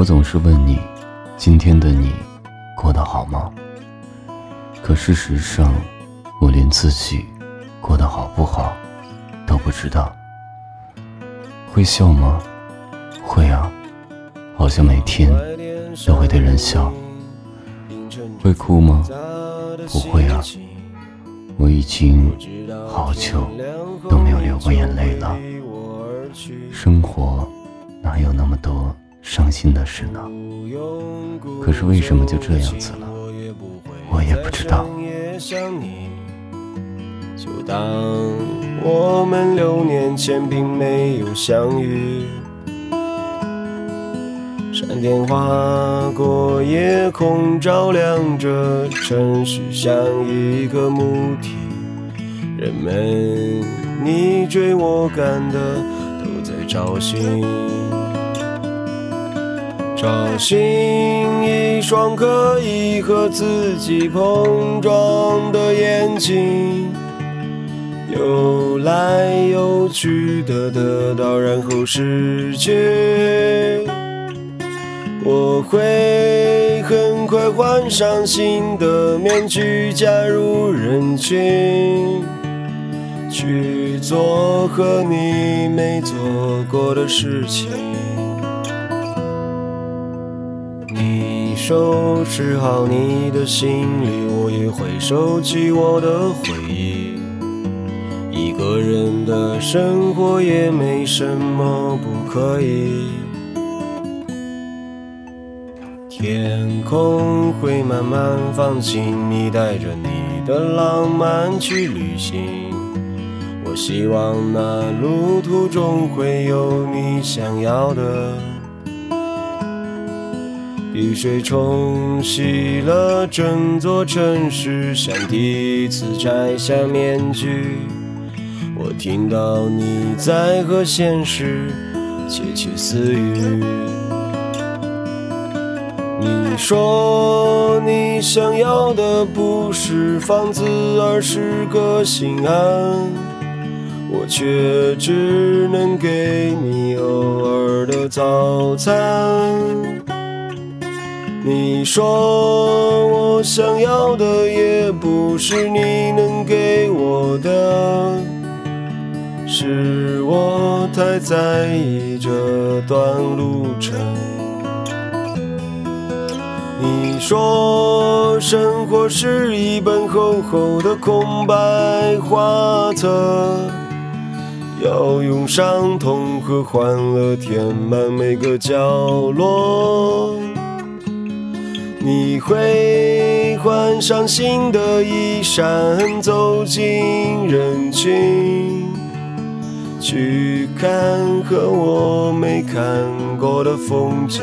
我总是问你，今天的你过得好吗？可事实上，我连自己过得好不好都不知道。会笑吗？会啊，好像每天都会对人笑。会哭吗？不会啊，我已经好久都没有流过眼泪了。生活哪有那么多伤心的事呢？可是为什么就这样子了？我也不知道。就当我们六年前并没有相遇。闪电划过夜空，照亮着城市，像一个母体。人们你追我赶的都在找寻，找寻一双可以和自己碰撞的眼睛。游来游去的得到，然后失去。我会很快换上新的面具，加入人群，去做和你没做过的事情。收拾好你的行李，我也会收起我的回忆。一个人的生活也没什么不可以。天空会慢慢放晴，你带着你的浪漫去旅行。我希望那路途中会有你想要的。雨水冲洗了整座城市，像第一次摘下面具。我听到你在和现实窃窃私语。你说你想要的不是房子，而是个心安。我却只能给你偶尔的早餐。你说我想要的也不是你能给我的。是我太在意这段路程。你说生活是一本厚厚的空白画册，要用伤痛和欢乐填满每个角落。会换上新的衣衫，走进人群。去看和我没看过的风景。